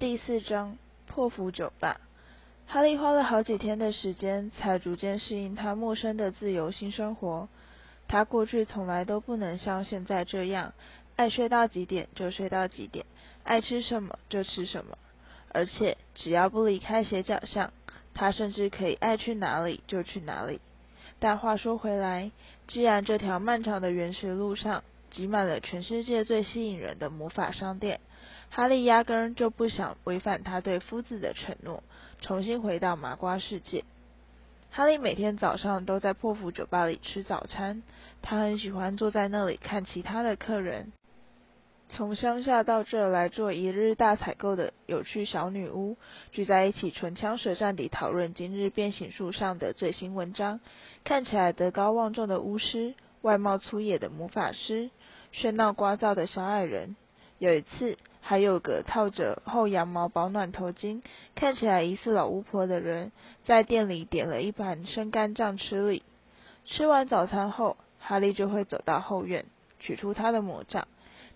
第四章破釜酒吧。哈利花了好几天的时间，才逐渐适应他陌生的自由新生活。他过去从来都不能像现在这样，爱睡到几点就睡到几点，爱吃什么就吃什么。而且只要不离开斜角巷，他甚至可以爱去哪里就去哪里。但话说回来，既然这条漫长的原始路上挤满了全世界最吸引人的魔法商店，哈利压根就不想违反他对夫子的承诺，重新回到麻瓜世界。哈利每天早上都在破釜酒吧里吃早餐，他很喜欢坐在那里看其他的客人。从乡下到这来做一日大采购的有趣小女巫，聚在一起唇枪舌战地讨论今日变形术上的最新文章。看起来德高望重的巫师，外貌粗野的魔法师，喧闹聒噪的小矮人。有一次。还有个套着厚羊毛保暖头巾、看起来疑似老巫婆的人，在店里点了一盘生干酱吃哩。吃完早餐后，哈利就会走到后院，取出他的魔杖，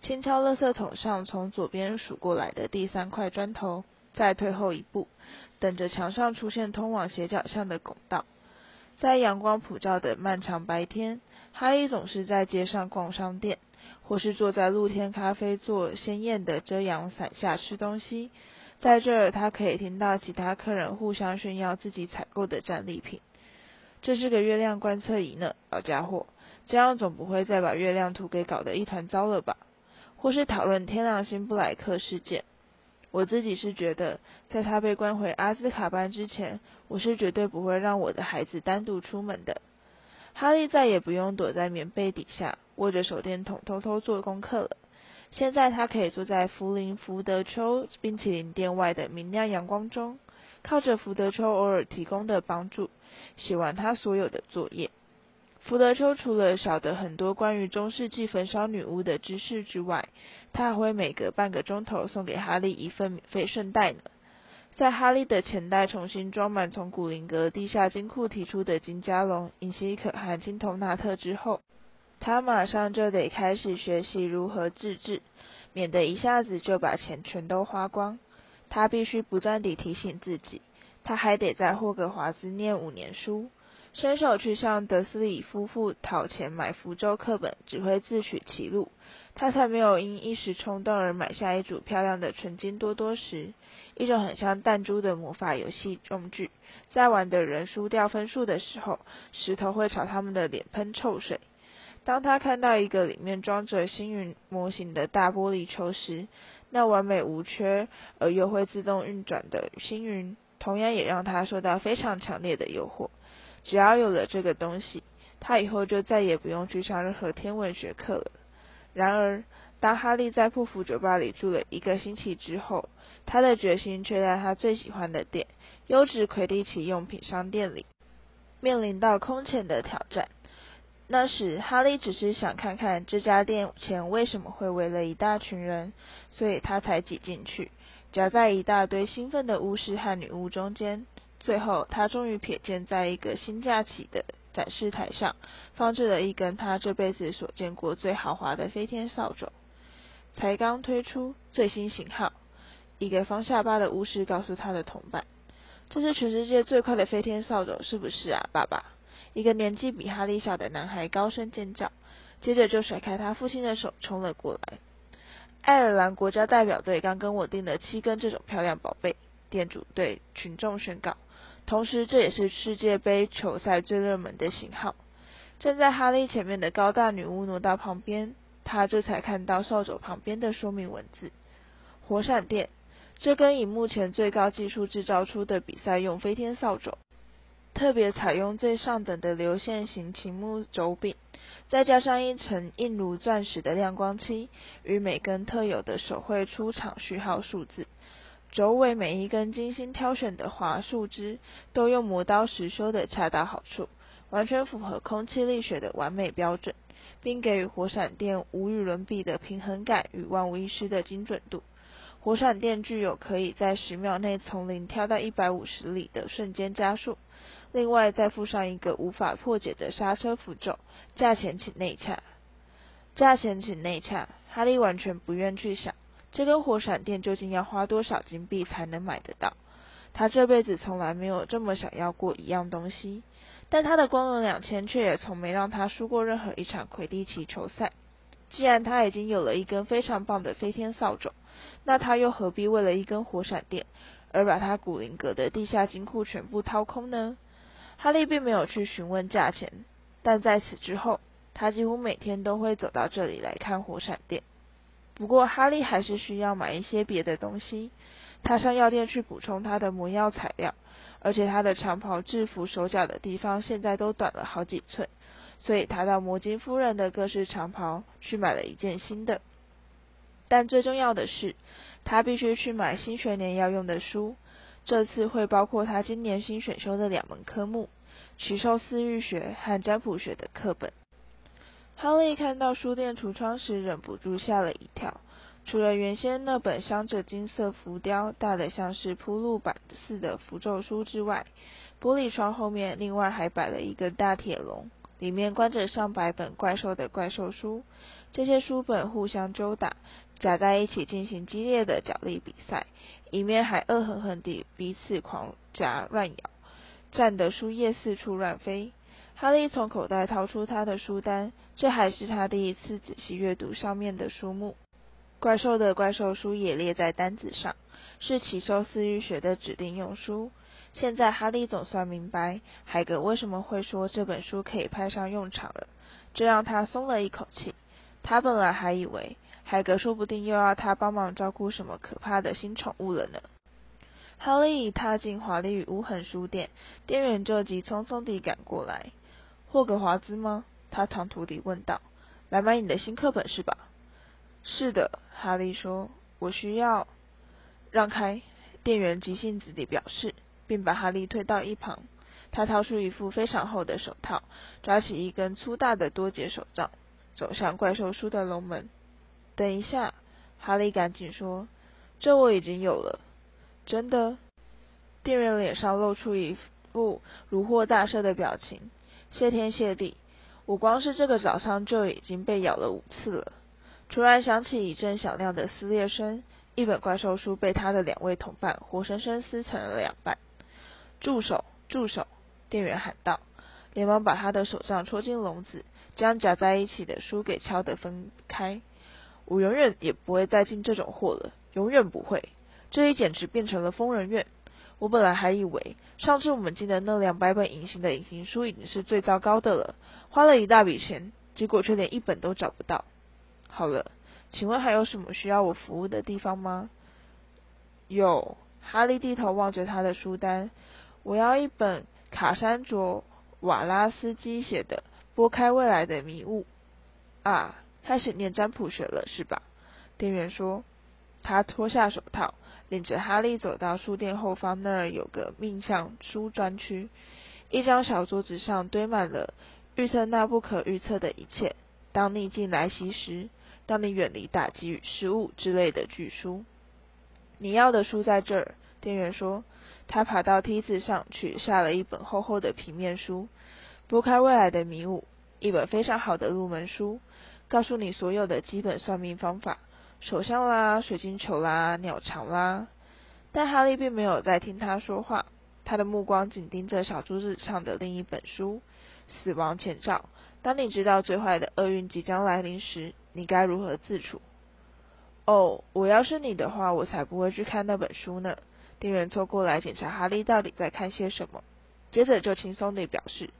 轻敲垃圾桶上从左边数过来的第三块砖头，再退后一步，等着墙上出现通往斜角巷的拱道。在阳光普照的漫长白天，哈利总是在街上逛商店。或是坐在露天咖啡座鲜艳的遮阳伞下吃东西，在这儿他可以听到其他客人互相炫耀自己采购的战利品。这是个月亮观测仪呢，老家伙，这样总不会再把月亮图给搞得一团糟了吧？或是讨论天狼星布莱克事件。我自己是觉得，在他被关回阿兹卡班之前，我是绝对不会让我的孩子单独出门的。哈利再也不用躲在棉被底下。握着手电筒偷偷做功课了。现在他可以坐在福林福德丘冰淇淋店外的明亮阳光中，靠着福德丘偶尔提供的帮助，写完他所有的作业。福德丘除了晓得很多关于中世纪焚烧女巫的知识之外，他还会每隔半个钟头送给哈利一份免费圣代呢。在哈利的钱袋重新装满从古灵阁地下金库提出的金加龙、银希可汗金头纳特之后。他马上就得开始学习如何自制，免得一下子就把钱全都花光。他必须不断地提醒自己，他还得在霍格华兹念五年书，伸手去向德斯里夫妇讨钱买福州课本，只会自取其辱。他才没有因一时冲动而买下一组漂亮的纯金多多石，一种很像弹珠的魔法游戏用具。在玩的人输掉分数的时候，石头会朝他们的脸喷臭水。当他看到一个里面装着星云模型的大玻璃球时，那完美无缺而又会自动运转的星云，同样也让他受到非常强烈的诱惑。只要有了这个东西，他以后就再也不用去上任何天文学课了。然而，当哈利在破釜酒吧里住了一个星期之后，他的决心却在他最喜欢的店——优质魁地奇用品商店里，面临到空前的挑战。那时，哈利只是想看看这家店前为什么会围了一大群人，所以他才挤进去，夹在一大堆兴奋的巫师和女巫中间。最后，他终于瞥见，在一个新架起的展示台上，放置了一根他这辈子所见过最豪华的飞天扫帚，才刚推出最新型号。一个方下巴的巫师告诉他的同伴：“这是全世界最快的飞天扫帚，是不是啊，爸爸？”一个年纪比哈利小的男孩高声尖叫，接着就甩开他父亲的手冲了过来。爱尔兰国家代表队刚跟我订了七根这种漂亮宝贝，店主对群众宣告。同时，这也是世界杯球赛最热门的型号。站在哈利前面的高大女巫挪到旁边，他这才看到扫帚旁边的说明文字：火闪电，这根以目前最高技术制造出的比赛用飞天扫帚。特别采用最上等的流线型琴木轴柄，再加上一层硬如钻石的亮光漆，与每根特有的手绘出厂序号数字。轴尾每一根精心挑选的华树枝，都用磨刀石修的恰到好处，完全符合空气力学的完美标准，并给予火闪电无与伦比的平衡感与万无一失的精准度。火闪电具有可以在十秒内从零跳到一百五十里的瞬间加速。另外再附上一个无法破解的刹车符咒，价钱请内洽。价钱请内洽。哈利完全不愿去想，这根火闪电究竟要花多少金币才能买得到？他这辈子从来没有这么想要过一样东西，但他的光荣两千却也从没让他输过任何一场魁地奇球赛。既然他已经有了一根非常棒的飞天扫帚，那他又何必为了一根火闪电而把他古灵阁的地下金库全部掏空呢？哈利并没有去询问价钱，但在此之后，他几乎每天都会走到这里来看火闪电。不过，哈利还是需要买一些别的东西。他上药店去补充他的魔药材料，而且他的长袍制服手脚的地方现在都短了好几寸，所以他到魔晶夫人的各式长袍去买了一件新的。但最重要的是，他必须去买新学年要用的书，这次会包括他今年新选修的两门科目——奇兽饲育学和占卜学的课本。哈利看到书店橱窗时，忍不住吓了一跳。除了原先那本镶着金色浮雕、大的像是铺路板似的符咒书之外，玻璃窗后面另外还摆了一个大铁笼，里面关着上百本怪兽的怪兽书。这些书本互相揪打，夹在一起进行激烈的角力比赛，一面还恶狠狠地彼此狂夹乱咬，战得书页四处乱飞。哈利从口袋掏出他的书单，这还是他第一次仔细阅读上面的书目。怪兽的怪兽书也列在单子上，是奇兽饲育学的指定用书。现在哈利总算明白海格为什么会说这本书可以派上用场了，这让他松了一口气。他本来还以为海格说不定又要他帮忙照顾什么可怕的新宠物了呢。哈利一踏进华丽与无痕书店，店员就急匆匆地赶过来。霍格华兹吗？他唐突地问道。来买你的新课本是吧？是的。哈利说：“我需要让开。”店员急性子地表示，并把哈利推到一旁。他掏出一副非常厚的手套，抓起一根粗大的多节手杖，走向怪兽书的龙门。等一下，哈利赶紧说：“这我已经有了。”真的？店员脸上露出一副如获大赦的表情。谢天谢地，我光是这个早上就已经被咬了五次了。突然响起一阵响亮的撕裂声，一本怪兽书被他的两位同伴活生生撕成了两半。住手！住手！店员喊道，连忙把他的手杖戳进笼子，将夹在一起的书给敲得分开。我永远也不会再进这种货了，永远不会。这里简直变成了疯人院。我本来还以为上次我们进的那两百本隐形的隐形书已经是最糟糕的了，花了一大笔钱，结果却连一本都找不到。好了，请问还有什么需要我服务的地方吗？有。哈利低头望着他的书单，我要一本卡山卓瓦拉斯基写的《拨开未来的迷雾》。啊，开始念占卜学了是吧？店员说。他脱下手套，领着哈利走到书店后方那儿有个命相书专区，一张小桌子上堆满了预测那不可预测的一切。当逆境来袭时。当你远离打击与失误之类的巨书，你要的书在这儿。店员说，他爬到梯子上，取下了一本厚厚的平面书，拨开未来的迷雾，一本非常好的入门书，告诉你所有的基本算命方法，手相啦、水晶球啦、鸟巢啦。但哈利并没有在听他说话，他的目光紧盯着小桌子上的另一本书《死亡前兆》。当你知道最坏的厄运即将来临时。你该如何自处？哦，我要是你的话，我才不会去看那本书呢。店员凑过来检查哈利到底在看些什么，接着就轻松地表示：“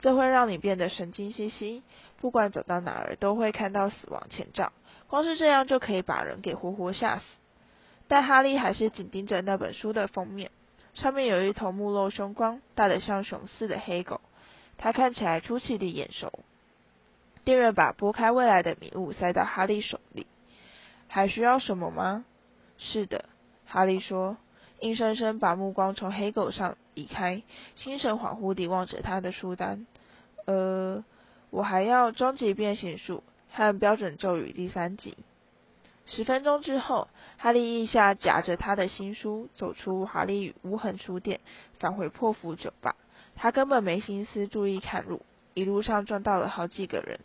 这会让你变得神经兮兮，不管走到哪儿都会看到死亡前兆，光是这样就可以把人给活活吓死。”但哈利还是紧盯着那本书的封面，上面有一头目露凶光、大得像熊似的黑狗，它看起来出奇的眼熟。店员把拨开未来的迷雾塞到哈利手里。还需要什么吗？是的，哈利说，硬生生把目光从黑狗上移开，心神恍惚地望着他的书单。呃，我还要终极变形术和标准咒语第三集。十分钟之后，哈利一下夹着他的新书走出华丽与无痕书店，返回破釜酒吧。他根本没心思注意看路，一路上撞到了好几个人。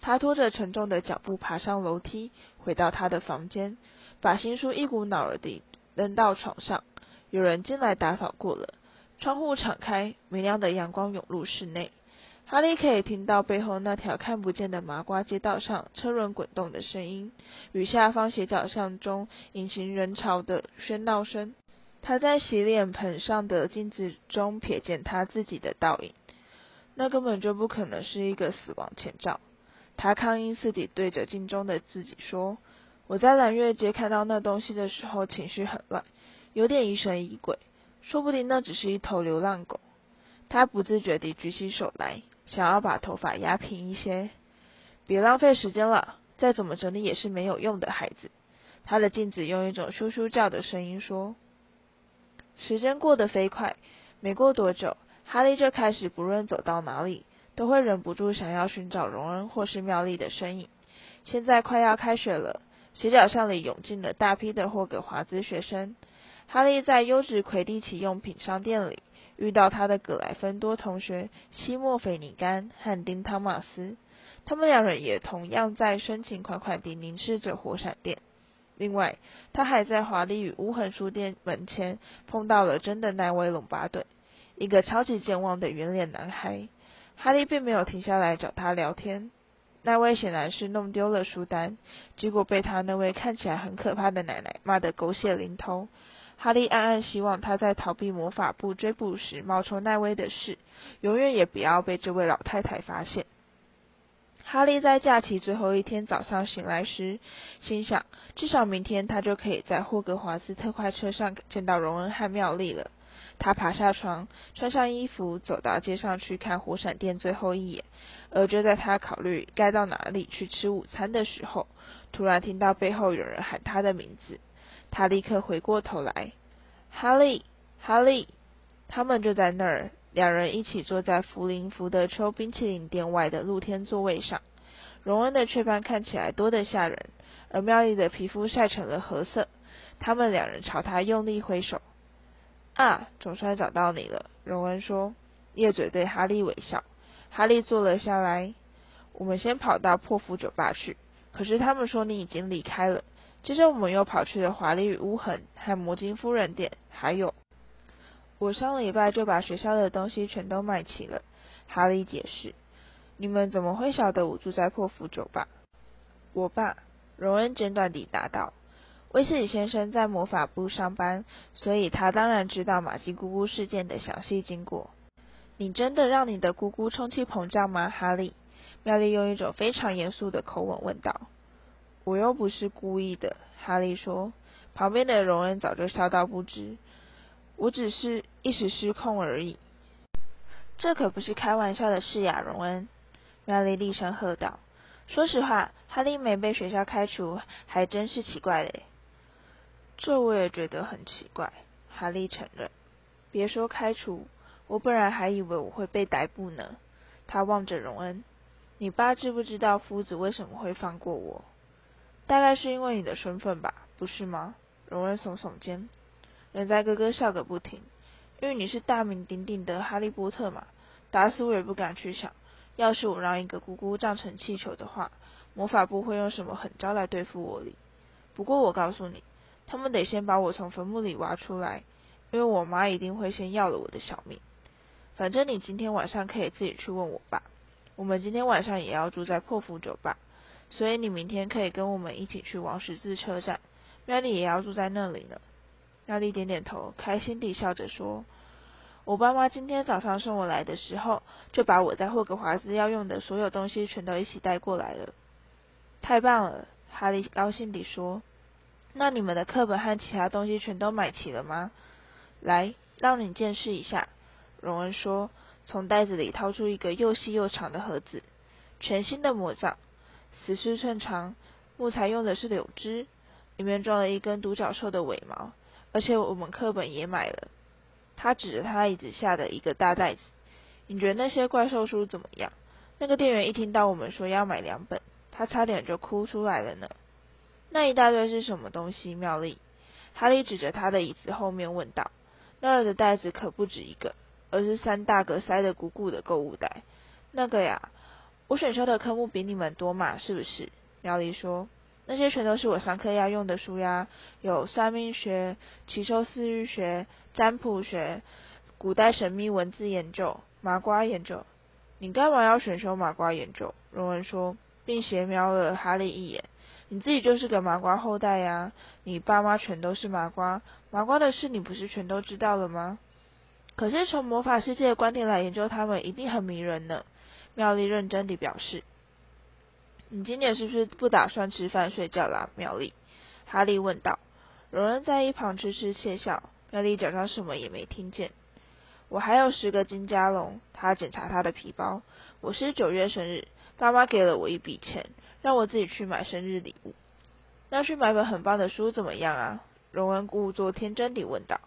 他拖着沉重的脚步爬上楼梯，回到他的房间。把新书一股脑儿地扔到床上。有人进来打扫过了，窗户敞开，明亮的阳光涌入室内。哈利可以听到背后那条看不见的麻瓜街道上车轮滚动的声音，与下方斜角巷中隐形人潮的喧闹声。他在洗脸盆上的镜子中瞥见他自己的倒影，那根本就不可能是一个死亡前兆。他抗议似地对着镜中的自己说：“我在蓝月街看到那东西的时候，情绪很乱，有点疑神疑鬼，说不定那只是一头流浪狗。”他不自觉地举起手来，想要把头发压平一些。别浪费时间了，再怎么整理也是没有用的，孩子。他的镜子用一种咻咻叫的声音说。时间过得飞快，没过多久，哈利就开始不论走到哪里，都会忍不住想要寻找荣恩或是妙丽的身影。现在快要开学了，斜角巷里涌进了大批的霍格华兹学生。哈利在优质魁地奇用品商店里遇到他的格莱芬多同学西莫·菲尼甘和丁·汤马斯，他们两人也同样在深情款款地凝视着火闪电。另外，他还在华丽与乌痕书店门前碰到了真的奈威·隆巴顿，一个超级健忘的圆脸男孩。哈利并没有停下来找他聊天。奈威显然是弄丢了书单，结果被他那位看起来很可怕的奶奶骂得狗血淋头。哈利暗暗希望他在逃避魔法部追捕时冒充奈威的事，永远也不要被这位老太太发现。哈利在假期最后一天早上醒来时，心想：至少明天他就可以在霍格华兹特快车上见到荣恩和妙丽了。他爬下床，穿上衣服，走到街上去看火闪电最后一眼。而就在他考虑该到哪里去吃午餐的时候，突然听到背后有人喊他的名字。他立刻回过头来，哈利，哈利，他们就在那儿。两人一起坐在福林福德丘冰淇淋店外的露天座位上。荣恩的雀斑看起来多得吓人，而妙丽的皮肤晒成了褐色。他们两人朝他用力挥手。啊，总算找到你了，荣恩说，叶嘴对哈利微笑。哈利坐了下来。我们先跑到破釜酒吧去，可是他们说你已经离开了。接着我们又跑去了华丽与污痕和魔晶夫人店，还有。我上礼拜就把学校的东西全都卖齐了，哈利解释。你们怎么会晓得我住在破釜酒吧？我爸，荣恩简短地答道。威斯理先生在魔法部上班，所以他当然知道马基姑姑事件的详细经过。你真的让你的姑姑充气膨胀吗，哈利？妙丽用一种非常严肃的口吻问道。我又不是故意的，哈利说。旁边的荣恩早就笑到不知。我只是一时失控而已，这可不是开玩笑的事呀，荣恩。妙丽厉声喝道：“说实话，哈利没被学校开除，还真是奇怪嘞。”这我也觉得很奇怪，哈利承认。别说开除，我本来还以为我会被逮捕呢。他望着荣恩：“你爸知不知道夫子为什么会放过我？大概是因为你的身份吧，不是吗？”荣恩耸耸肩。人在咯咯笑个不停，因为你是大名鼎鼎的哈利波特嘛，打死我也不敢去想，要是我让一个姑姑胀成气球的话，魔法部会用什么狠招来对付我哩？不过我告诉你，他们得先把我从坟墓里挖出来，因为我妈一定会先要了我的小命。反正你今天晚上可以自己去问我爸，我们今天晚上也要住在破釜酒吧，所以你明天可以跟我们一起去王十字车站，妙丽也要住在那里呢。妙丽点点头，开心地笑着说：“我爸妈今天早上送我来的时候，就把我在霍格华兹要用的所有东西全都一起带过来了。”太棒了，哈利高兴地说：“那你们的课本和其他东西全都买齐了吗？”来，让你见识一下。”荣恩说，从袋子里掏出一个又细又长的盒子，全新的魔杖，十四寸长，木材用的是柳枝，里面装了一根独角兽的尾毛。而且我们课本也买了。他指着他椅子下的一个大袋子。你觉得那些怪兽书怎么样？那个店员一听到我们说要买两本，他差点就哭出来了呢。那一大堆是什么东西？妙丽，哈利指着他的椅子后面问道。那儿的袋子可不止一个，而是三大个塞得鼓鼓的购物袋。那个呀，我选修的科目比你们多嘛，是不是？妙丽说。那些全都是我上课要用的书呀，有算命学、奇兽四欲学、占卜学、古代神秘文字研究、麻瓜研究。你干嘛要选修麻瓜研究？荣恩说，并斜瞄了哈利一眼。你自己就是个麻瓜后代呀，你爸妈全都是麻瓜，麻瓜的事你不是全都知道了吗？可是从魔法世界的观点来研究他们，一定很迷人呢。妙丽认真地表示。你今年是不是不打算吃饭睡觉啦，妙丽？哈利问道。荣恩在一旁痴痴窃笑。妙丽假装什么也没听见。我还有十个金加龙。他检查他的皮包。我是九月生日，爸妈给了我一笔钱，让我自己去买生日礼物。那去买本很棒的书怎么样啊？荣恩故作天真地问道。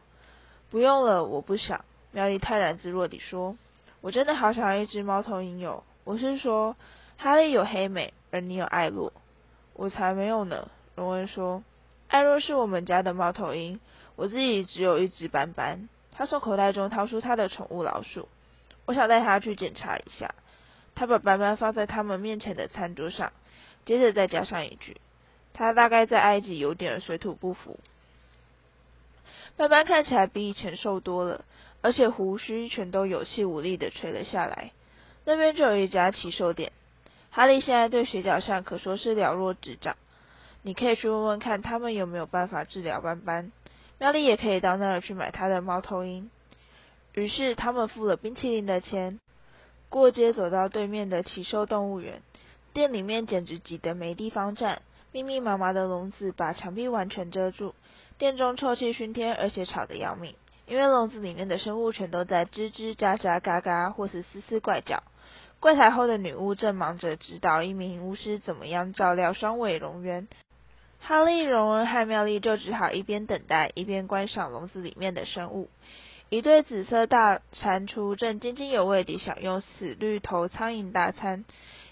不用了，我不想。妙丽泰然自若地说。我真的好想要一只猫头鹰哟。我是说，哈利有黑美。而你有艾洛，我才没有呢。荣恩说：“艾洛是我们家的猫头鹰，我自己只有一只斑斑。”他从口袋中掏出他的宠物老鼠，我想带他去检查一下。他把斑斑放在他们面前的餐桌上，接着再加上一句：“他大概在埃及有点水土不服。”斑斑看起来比以前瘦多了，而且胡须全都有气无力的垂了下来。那边就有一家奇兽店。哈利现在对水饺上可说是了若指掌，你可以去问问看他们有没有办法治疗斑斑。妙丽也可以到那儿去买他的猫头鹰。于是他们付了冰淇淋的钱，过街走到对面的奇兽动物园。店里面简直挤得没地方站，密密麻麻的笼子把墙壁完全遮住。店中臭气熏天，而且吵得要命，因为笼子里面的生物全都在吱吱喳喳、嘎嘎，或是嘶嘶怪叫。柜台后的女巫正忙着指导一名巫师怎么样照料双尾龙螈，哈利、荣恩和妙丽就只好一边等待，一边观赏笼子里面的生物。一对紫色大蟾蜍正津津有味地享用死绿头苍蝇大餐，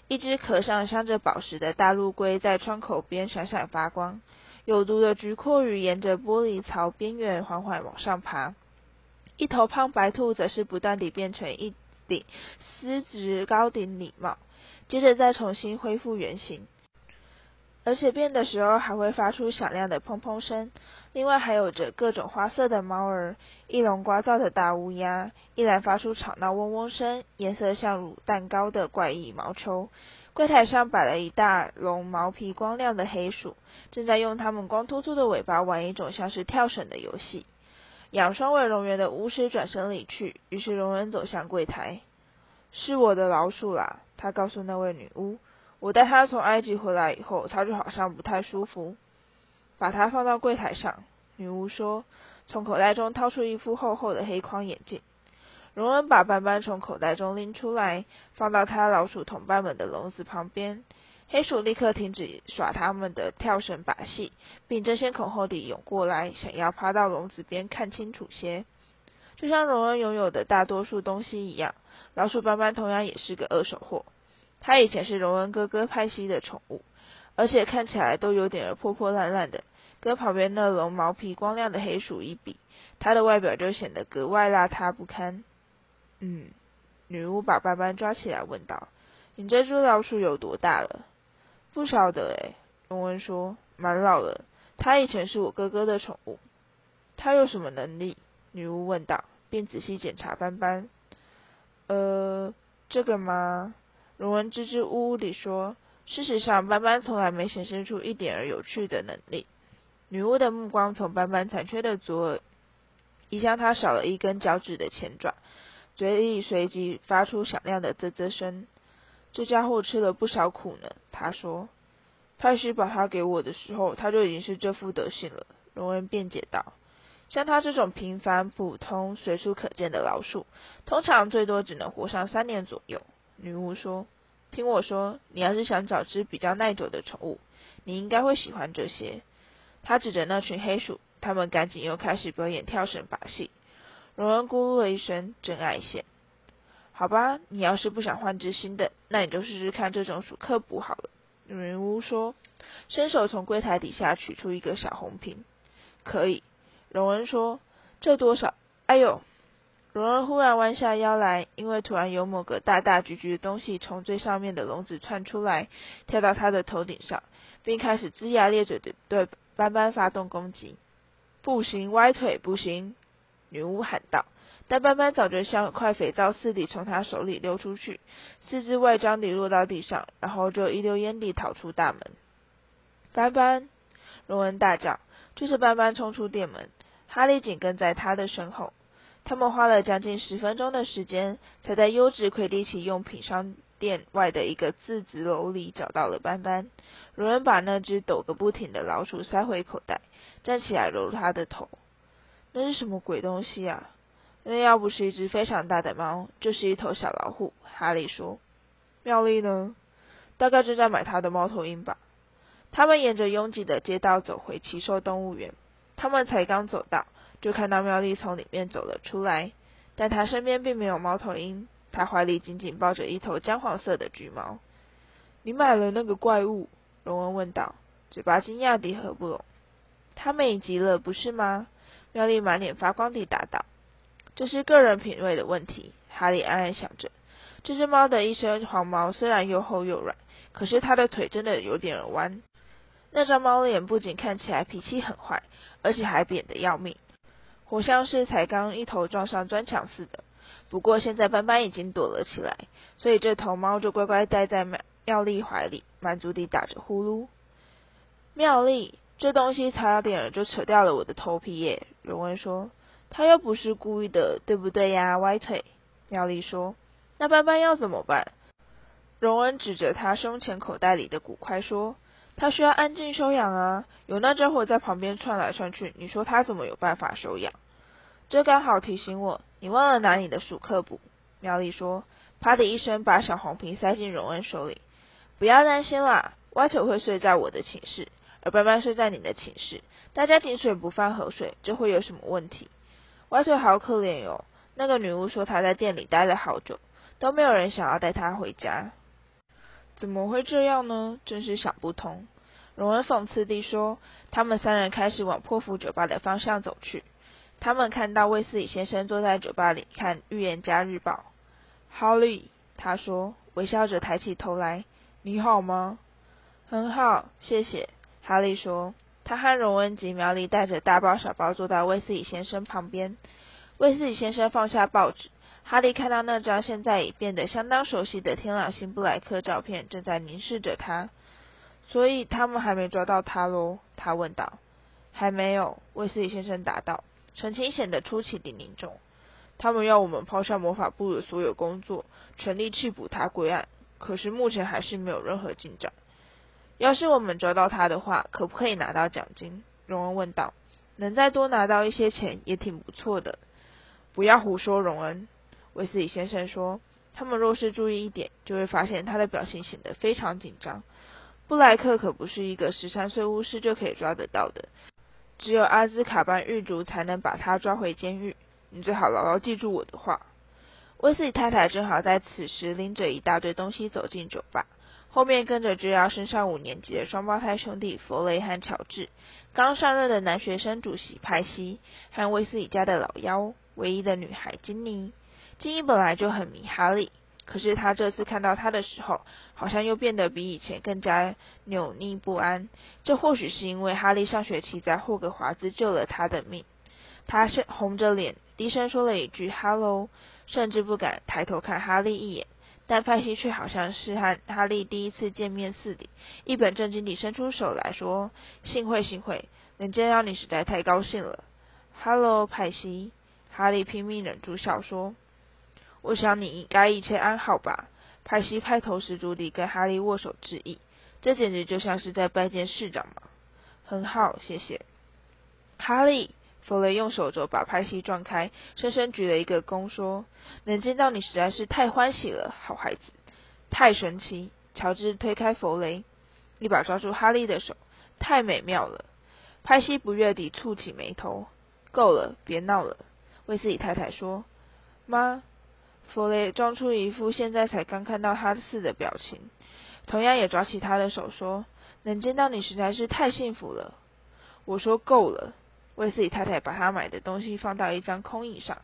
一只壳上镶着宝石的大陆龟在窗口边闪闪发光。有毒的菊阔鱼沿着玻璃槽边缘缓缓往上爬，一头胖白兔则是不断地变成一。顶丝质高顶礼帽，接着再重新恢复原形，而且变的时候还会发出响亮的砰砰声。另外还有着各种花色的猫儿，一笼聒噪的大乌鸦，一篮发出吵闹嗡嗡声、颜色像乳蛋糕的怪异毛球。柜台上摆了一大笼毛皮光亮的黑鼠，正在用它们光秃秃的尾巴玩一种像是跳绳的游戏。养双尾龙螈的巫师转身离去，于是龙人走向柜台。是我的老鼠啦，他告诉那位女巫。我带它从埃及回来以后，它就好像不太舒服。把它放到柜台上，女巫说，从口袋中掏出一副厚厚的黑框眼镜。荣恩把斑斑从口袋中拎出来，放到他老鼠同伴们的笼子旁边。黑鼠立刻停止耍他们的跳绳把戏，并争先恐后地涌过来，想要趴到笼子边看清楚些。就像荣恩拥有的大多数东西一样，老鼠斑斑同样也是个二手货。它以前是荣恩哥哥派西的宠物，而且看起来都有点破破烂烂的，跟旁边那笼毛皮光亮的黑鼠一比，它的外表就显得格外邋遢不堪。嗯，女巫把斑斑抓起来问道：“你这只老鼠有多大了？”不晓得诶，荣恩说，蛮老了。他以前是我哥哥的宠物。他有什么能力？女巫问道，并仔细检查斑斑。呃，这个吗？荣恩支支吾吾地说。事实上，斑斑从来没显示出一点儿有趣的能力。女巫的目光从斑斑残缺的左耳移向他少了一根脚趾的前爪，嘴里随即发出响亮的啧啧声。这家伙吃了不少苦呢，他说。太师把它给我的时候，他就已经是这副德行了。荣恩辩解道。像他这种平凡、普通、随处可见的老鼠，通常最多只能活上三年左右。女巫说：“听我说，你要是想找只比较耐久的宠物，你应该会喜欢这些。”他指着那群黑鼠，他们赶紧又开始表演跳绳把戏。荣恩咕噜了一声，真爱线。好吧，你要是不想换只新的，那你就试试看这种鼠科普好了。女巫说，伸手从柜台底下取出一个小红瓶。可以，荣恩说，这多少？哎呦！荣恩忽然弯下腰来，因为突然有某个大大橘橘的东西从最上面的笼子窜出来，跳到他的头顶上，并开始龇牙咧嘴的对斑斑发动攻击。不行，歪腿不行！女巫喊道。但斑斑早就像块肥皂似的从他手里溜出去，四肢外张地落到地上，然后就一溜烟地逃出大门。斑斑！荣恩大叫。追着斑斑冲出店门，哈利紧跟在他的身后。他们花了将近十分钟的时间，才在优质魁地奇用品商店外的一个字字楼里找到了斑斑。荣恩把那只抖个不停的老鼠塞回口袋，站起来揉揉他的头。那是什么鬼东西啊？那要不是一只非常大的猫，就是一头小老虎。哈利说：“妙丽呢？大概正在买他的猫头鹰吧。”他们沿着拥挤的街道走回奇兽动物园。他们才刚走到，就看到妙丽从里面走了出来，但她身边并没有猫头鹰，她怀里紧紧抱着一头姜黄色的橘猫。“你买了那个怪物？”荣恩问道，嘴巴惊讶地合不拢。“他美极了，不是吗？”妙丽满脸发光地答道。这是个人品味的问题，哈利暗暗想着。这只猫的一身黄毛虽然又厚又软，可是它的腿真的有点弯。那张猫脸不仅看起来脾气很坏，而且还扁得要命，活像是才刚一头撞上砖墙似的。不过现在斑斑已经躲了起来，所以这头猫就乖乖待在妙妙丽怀里，满足地打着呼噜。妙丽，这东西差点就扯掉了我的头皮耶！荣恩说。他又不是故意的，对不对呀？歪腿，妙丽说。那斑斑要怎么办？荣恩指着他胸前口袋里的骨块说：“他需要安静休养啊，有那家伙在旁边窜来窜去，你说他怎么有办法休养？”这刚好提醒我，你忘了拿你的鼠克补。苗丽说，啪的一声把小红瓶塞进荣恩手里。不要担心啦，歪腿会睡在我的寝室，而斑斑睡在你的寝室，大家井水不犯河水，这会有什么问题？歪腿好可怜哟，那个女巫说她在店里待了好久，都没有人想要带她回家。怎么会这样呢？真是想不通。荣恩讽刺地说。他们三人开始往破釜酒吧的方向走去。他们看到卫斯理先生坐在酒吧里看《预言家日报》。哈利，他说，微笑着抬起头来。你好吗？很好，谢谢。哈利说。他和荣恩及苗丽带着大包小包坐到威斯理先生旁边。威斯理先生放下报纸，哈利看到那张现在已变得相当熟悉的天朗星布莱克照片，正在凝视着他。所以他们还没抓到他喽？他问道。还没有，威斯理先生答道，神情显得出奇地凝重。他们要我们抛下魔法部的所有工作，全力去捕他归案，可是目前还是没有任何进展。要是我们抓到他的话，可不可以拿到奖金？荣恩问道。能再多拿到一些钱也挺不错的。不要胡说，荣恩。威斯理先生说。他们若是注意一点，就会发现他的表情显得非常紧张。布莱克可不是一个十三岁巫师就可以抓得到的，只有阿兹卡班狱卒才能把他抓回监狱。你最好牢牢记住我的话。威斯理太太正好在此时拎着一大堆东西走进酒吧。后面跟着就要升上五年级的双胞胎兄弟弗雷和乔治，刚上任的男学生主席派西，和威斯理家的老幺，唯一的女孩金妮。金妮本来就很迷哈利，可是他这次看到他的时候，好像又变得比以前更加扭捏不安。这或许是因为哈利上学期在霍格华兹救了他的命。他是红着脸，低声说了一句 “hello”，甚至不敢抬头看哈利一眼。但派西却好像是和哈利第一次见面似的，一本正经地伸出手来说：“幸会，幸会，能见到你实在太高兴了。” Hello，派西。哈利拼命忍住笑说：“我想你应该一切安好吧？”派西拍头十足地跟哈利握手致意，这简直就像是在拜见市长嘛。很好，谢谢，哈利。弗雷用手肘把派西撞开，深深鞠了一个躬，说：“能见到你实在是太欢喜了，好孩子，太神奇。”乔治推开弗雷，一把抓住哈利的手，太美妙了。派西不悦地蹙起眉头：“够了，别闹了。”威斯理太太说：“妈。”弗雷装出一副现在才刚看到他似的表情，同样也抓起他的手说：“能见到你实在是太幸福了。”我说：“够了。”威斯理太太把他买的东西放到一张空椅上。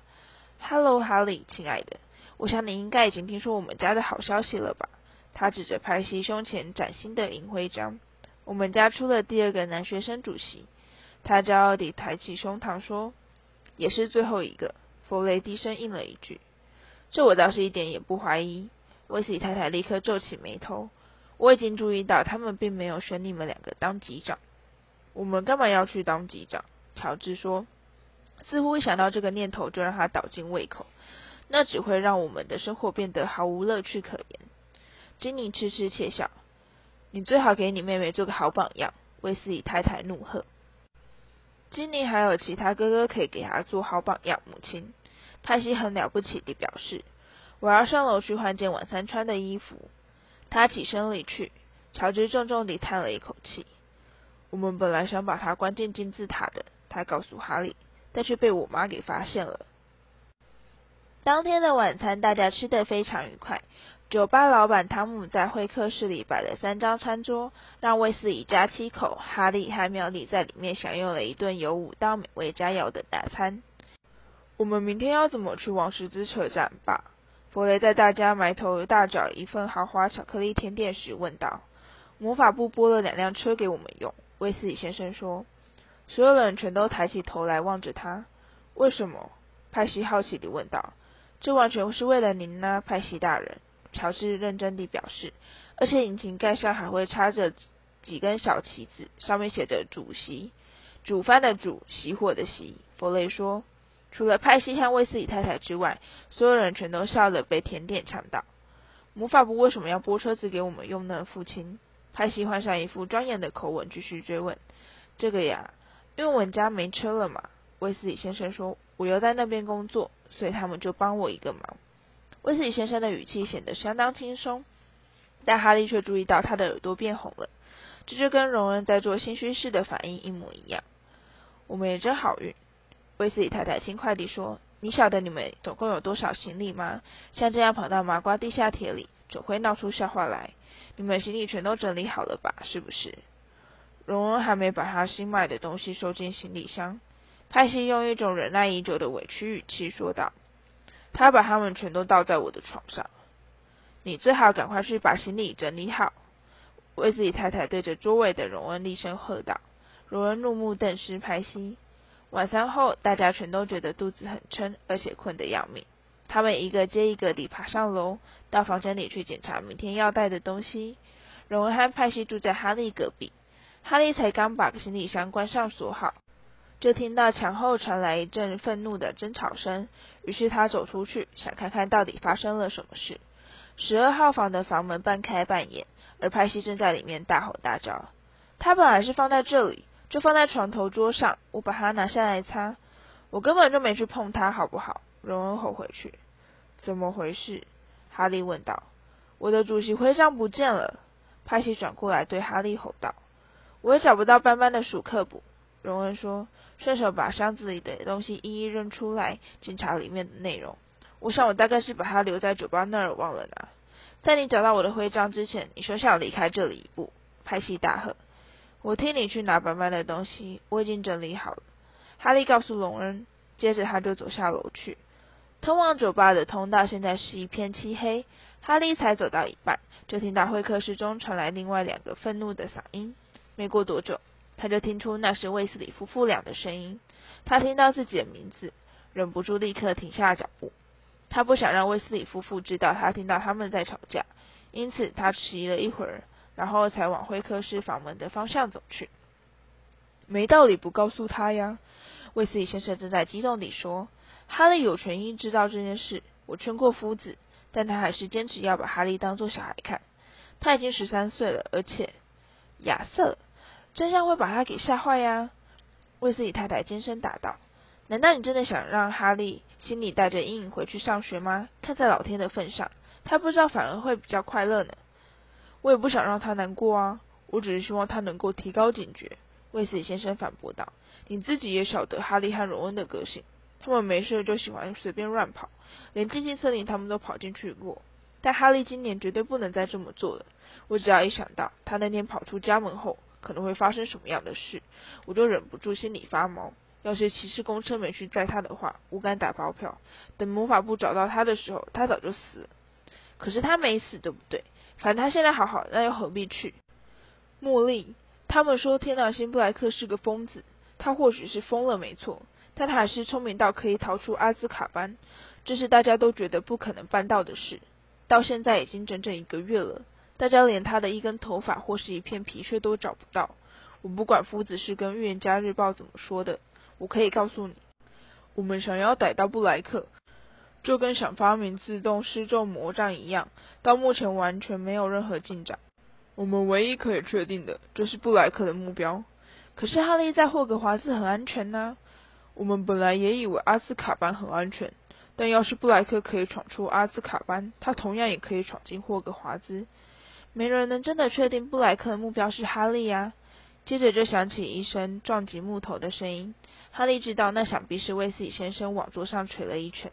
：“Hello，哈利，亲爱的，我想你应该已经听说我们家的好消息了吧？”他指着派西胸前崭新的银徽章：“我们家出了第二个男学生主席。”他骄傲地抬起胸膛说：“也是最后一个。”弗雷低声应了一句：“这我倒是一点也不怀疑。”威斯里太太立刻皱起眉头：“我已经注意到，他们并没有选你们两个当级长。我们干嘛要去当级长？”乔治说：“似乎一想到这个念头，就让他倒进胃口。那只会让我们的生活变得毫无乐趣可言。”金妮痴痴窃笑：“你最好给你妹妹做个好榜样。”威斯里太太怒喝。金妮还有其他哥哥可以给他做好榜样。母亲派西很了不起地表示：“我要上楼去换件晚餐穿的衣服。”他起身离去。乔治重重地叹了一口气：“我们本来想把他关进金字塔的。”他告诉哈利，但却被我妈给发现了。当天的晚餐大家吃得非常愉快。酒吧老板汤姆在会客室里摆了三张餐桌，让卫斯理家七口、哈利和妙丽在里面享用了一顿有五道美味佳肴的大餐。我们明天要怎么去王十字车站吧？弗雷在大家埋头大找一份豪华巧克力甜点时问道。魔法部拨了两辆车给我们用，威斯理先生说。所有人全都抬起头来望着他。为什么？派西好奇地问道。这完全是为了您呢，派西大人。乔治认真地表示，而且引擎盖上还会插着几根小旗子，上面写着“主席”，煮饭的煮，熄火的熄。弗雷说，除了派西和卫斯理太太之外，所有人全都笑得，被甜点呛到。魔法部为什么要拨车子给我们用呢？父亲派西换上一副庄严的口吻，继续追问：“这个呀，因为我们家没车了嘛。”威斯理先生说：“我又在那边工作，所以他们就帮我一个忙。”威斯理先生的语气显得相当轻松，但哈利却注意到他的耳朵变红了。这就跟荣恩在做心虚事的反应一模一样。我们也真好运，威斯理太太轻快地说：“你晓得你们总共有多少行李吗？像这样跑到麻瓜地下铁里，总会闹出笑话来。你们行李全都整理好了吧？是不是？”荣恩还没把他新买的东西收进行李箱。派西用一种忍耐已久的委屈语气说道。他把他们全都倒在我的床上。你最好赶快去把行李整理好。威斯理太太对着桌位的荣恩厉声喝道。荣恩怒目瞪视派西。晚餐后，大家全都觉得肚子很撑，而且困得要命。他们一个接一个地爬上楼，到房间里去检查明天要带的东西。荣恩和派西住在哈利隔壁。哈利才刚把行李箱关上锁好。就听到墙后传来一阵愤怒的争吵声，于是他走出去，想看看到底发生了什么事。十二号房的房门半开半掩，而派西正在里面大吼大叫。他本来是放在这里，就放在床头桌上，我把它拿下来擦。我根本就没去碰它，好不好？荣恩吼回去。怎么回事？哈利问道。我的主席徽章不见了。派西转过来对哈利吼道。我也找不到斑斑的鼠克簿。荣恩说。顺手把箱子里的东西一一扔出来，检查里面的内容。我想我大概是把它留在酒吧那儿忘了拿。在你找到我的徽章之前，你休想离开这里一步！派西大喝。我替你去拿斑斑的东西，我已经整理好了。哈利告诉隆恩，接着他就走下楼去。通往酒吧的通道现在是一片漆黑。哈利才走到一半，就听到会客室中传来另外两个愤怒的嗓音。没过多久。他就听出那是卫斯理夫妇俩的声音，他听到自己的名字，忍不住立刻停下脚步。他不想让卫斯理夫妇知道他听到他们在吵架，因此他迟疑了一会儿，然后才往会客室房门的方向走去。没道理不告诉他呀，卫斯理先生正在激动地说。哈利有权益知道这件事，我劝过夫子，但他还是坚持要把哈利当做小孩看。他已经十三岁了，而且亚瑟。真相会把他给吓坏呀！卫斯理太太尖声答道：“难道你真的想让哈利心里带着阴影回去上学吗？看在老天的份上，他不知道反而会比较快乐呢。”我也不想让他难过啊，我只是希望他能够提高警觉。”卫斯先生反驳道：“你自己也晓得哈利和荣恩的个性，他们没事就喜欢随便乱跑，连寂静森林他们都跑进去过。但哈利今年绝对不能再这么做了。我只要一想到他那天跑出家门后，可能会发生什么样的事，我就忍不住心里发毛。要是骑士公车没去载他的话，我敢打包票，等魔法部找到他的时候，他早就死了。可是他没死，对不对？反正他现在好好，那又何必去？茉莉，他们说天狼星布莱克是个疯子，他或许是疯了，没错，但他还是聪明到可以逃出阿兹卡班，这是大家都觉得不可能办到的事。到现在已经整整一个月了，大家连他的一根头发或是一片皮屑都找不到。我不管夫子是跟《预言家日报》怎么说的。我可以告诉你，我们想要逮到布莱克，就跟想发明自动施咒魔杖一样，到目前完全没有任何进展。我们唯一可以确定的，就是布莱克的目标。可是哈利在霍格华兹很安全呢。我们本来也以为阿斯卡班很安全，但要是布莱克可以闯出阿斯卡班，他同样也可以闯进霍格华兹。没人能真的确定布莱克的目标是哈利呀。接着就响起一声撞击木头的声音，哈利知道那想必是威斯理先生往桌上捶了一拳。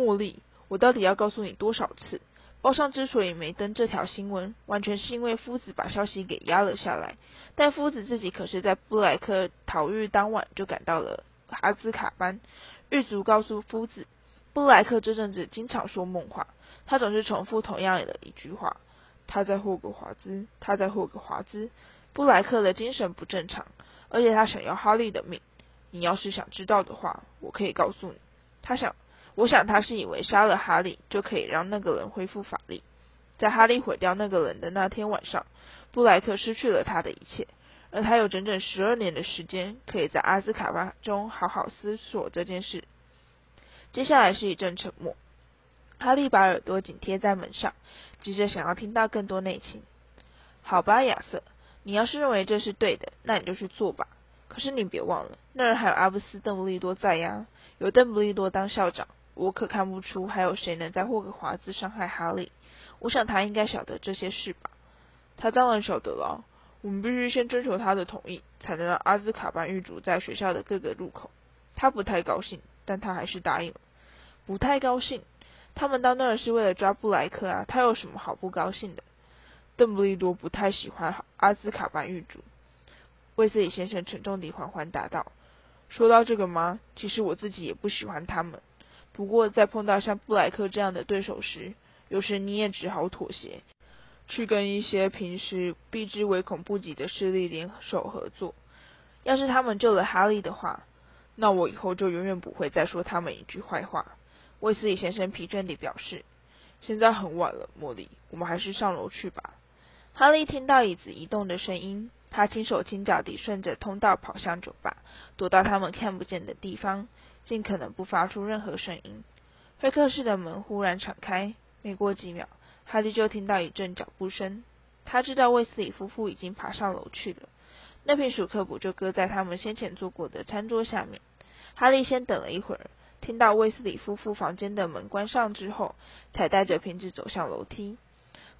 茉莉，我到底要告诉你多少次？报上之所以没登这条新闻，完全是因为夫子把消息给压了下来。但夫子自己可是在布莱克逃狱当晚就赶到了阿兹卡班。狱卒告诉夫子，布莱克这阵子经常说梦话，他总是重复同样的一句话：他在霍格华兹，他在霍格华兹。布莱克的精神不正常，而且他想要哈利的命。你要是想知道的话，我可以告诉你。他想，我想他是以为杀了哈利就可以让那个人恢复法力。在哈利毁掉那个人的那天晚上，布莱克失去了他的一切，而他有整整十二年的时间可以在阿兹卡班中好好思索这件事。接下来是一阵沉默。哈利把耳朵紧贴在门上，急着想要听到更多内情。好吧，亚瑟。你要是认为这是对的，那你就去做吧。可是你别忘了，那儿还有阿布斯·邓布利多在呀。有邓布利多当校长，我可看不出还有谁能在霍格华兹伤害哈利。我想他应该晓得这些事吧？他当然晓得了。我们必须先征求他的同意，才能让阿兹卡班狱卒在学校的各个入口。他不太高兴，但他还是答应了。不太高兴？他们到那儿是为了抓布莱克啊，他有什么好不高兴的？邓布利多不太喜欢阿兹卡班狱卒，威斯理先生沉重地缓缓答道：“说到这个吗？其实我自己也不喜欢他们。不过在碰到像布莱克这样的对手时，有时你也只好妥协，去跟一些平时避之唯恐不及的势力联手合作。要是他们救了哈利的话，那我以后就永远不会再说他们一句坏话。”威斯理先生疲倦地表示：“现在很晚了，茉莉，我们还是上楼去吧。”哈利听到椅子移动的声音，他轻手轻脚地顺着通道跑向酒吧，躲到他们看不见的地方，尽可能不发出任何声音。会客室的门忽然敞开，没过几秒，哈利就听到一阵脚步声。他知道卫斯理夫妇已经爬上楼去了，那瓶鼠克卜就搁在他们先前坐过的餐桌下面。哈利先等了一会儿，听到卫斯理夫妇房间的门关上之后，才带着瓶子走向楼梯。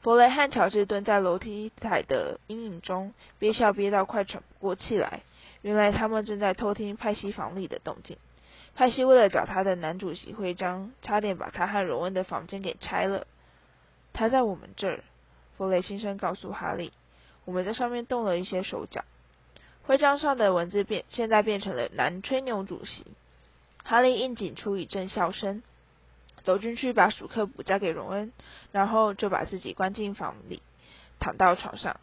弗雷和乔治蹲在楼梯台的阴影中，憋笑憋到快喘不过气来。原来他们正在偷听派西房里的动静。派西为了找他的男主席徽章，差点把他和荣恩的房间给拆了。他在我们这儿，弗雷轻声告诉哈利：“我们在上面动了一些手脚。”徽章上的文字变，现在变成了男吹牛主席。哈利应景出一阵笑声。走进去，把鼠克卜交给荣恩，然后就把自己关进房里，躺到床上。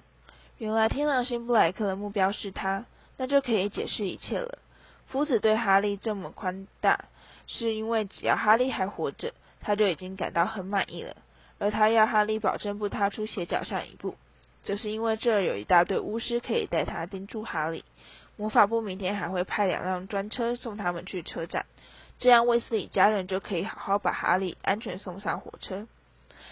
原来天狼星布莱克的目标是他，那就可以解释一切了。夫子对哈利这么宽大，是因为只要哈利还活着，他就已经感到很满意了。而他要哈利保证不踏出斜角上一步，这是因为这儿有一大堆巫师可以带他盯住哈利。魔法部明天还会派两辆专车送他们去车站。这样，卫斯理家人就可以好好把哈利安全送上火车。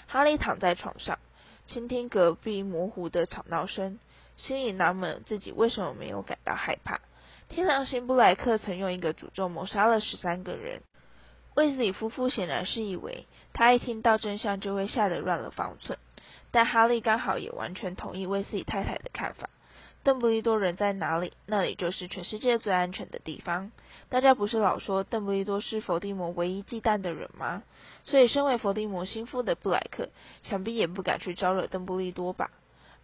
哈利躺在床上，倾听隔壁模糊的吵闹声，心里纳闷自己为什么没有感到害怕。天狼星布莱克曾用一个诅咒谋杀了十三个人。卫斯理夫妇显然是以为他一听到真相就会吓得乱了方寸，但哈利刚好也完全同意卫斯理太太的看法。邓布利多人在哪里？那里就是全世界最安全的地方。大家不是老说邓布利多是伏地魔唯一忌惮的人吗？所以，身为伏地魔心腹的布莱克，想必也不敢去招惹邓布利多吧？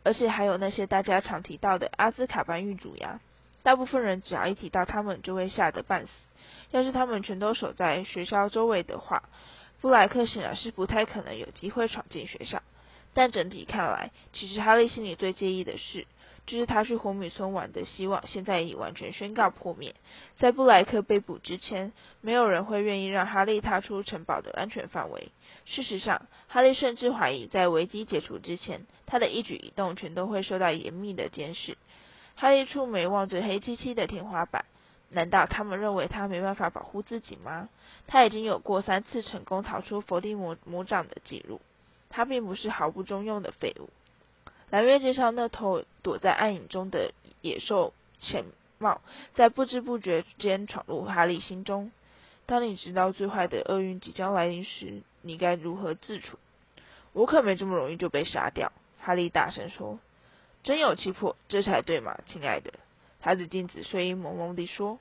而且还有那些大家常提到的阿兹卡班狱主呀。大部分人只要一提到他们，就会吓得半死。要是他们全都守在学校周围的话，布莱克显然是不太可能有机会闯进学校。但整体看来，其实哈利心里最介意的是，就是他去红米村玩的希望，现在已完全宣告破灭。在布莱克被捕之前，没有人会愿意让哈利踏出城堡的安全范围。事实上，哈利甚至怀疑，在危机解除之前，他的一举一动全都会受到严密的监视。哈利出眉望着黑漆漆的天花板，难道他们认为他没办法保护自己吗？他已经有过三次成功逃出伏地魔魔掌的记录。他并不是毫不中用的废物。蓝月介绍那头躲在暗影中的野兽浅帽，在不知不觉间闯入哈利心中。当你知道最坏的厄运即将来临时，你该如何自处？我可没这么容易就被杀掉。哈利大声说：“真有气魄，这才对嘛，亲爱的。”他的镜子睡意朦胧地说。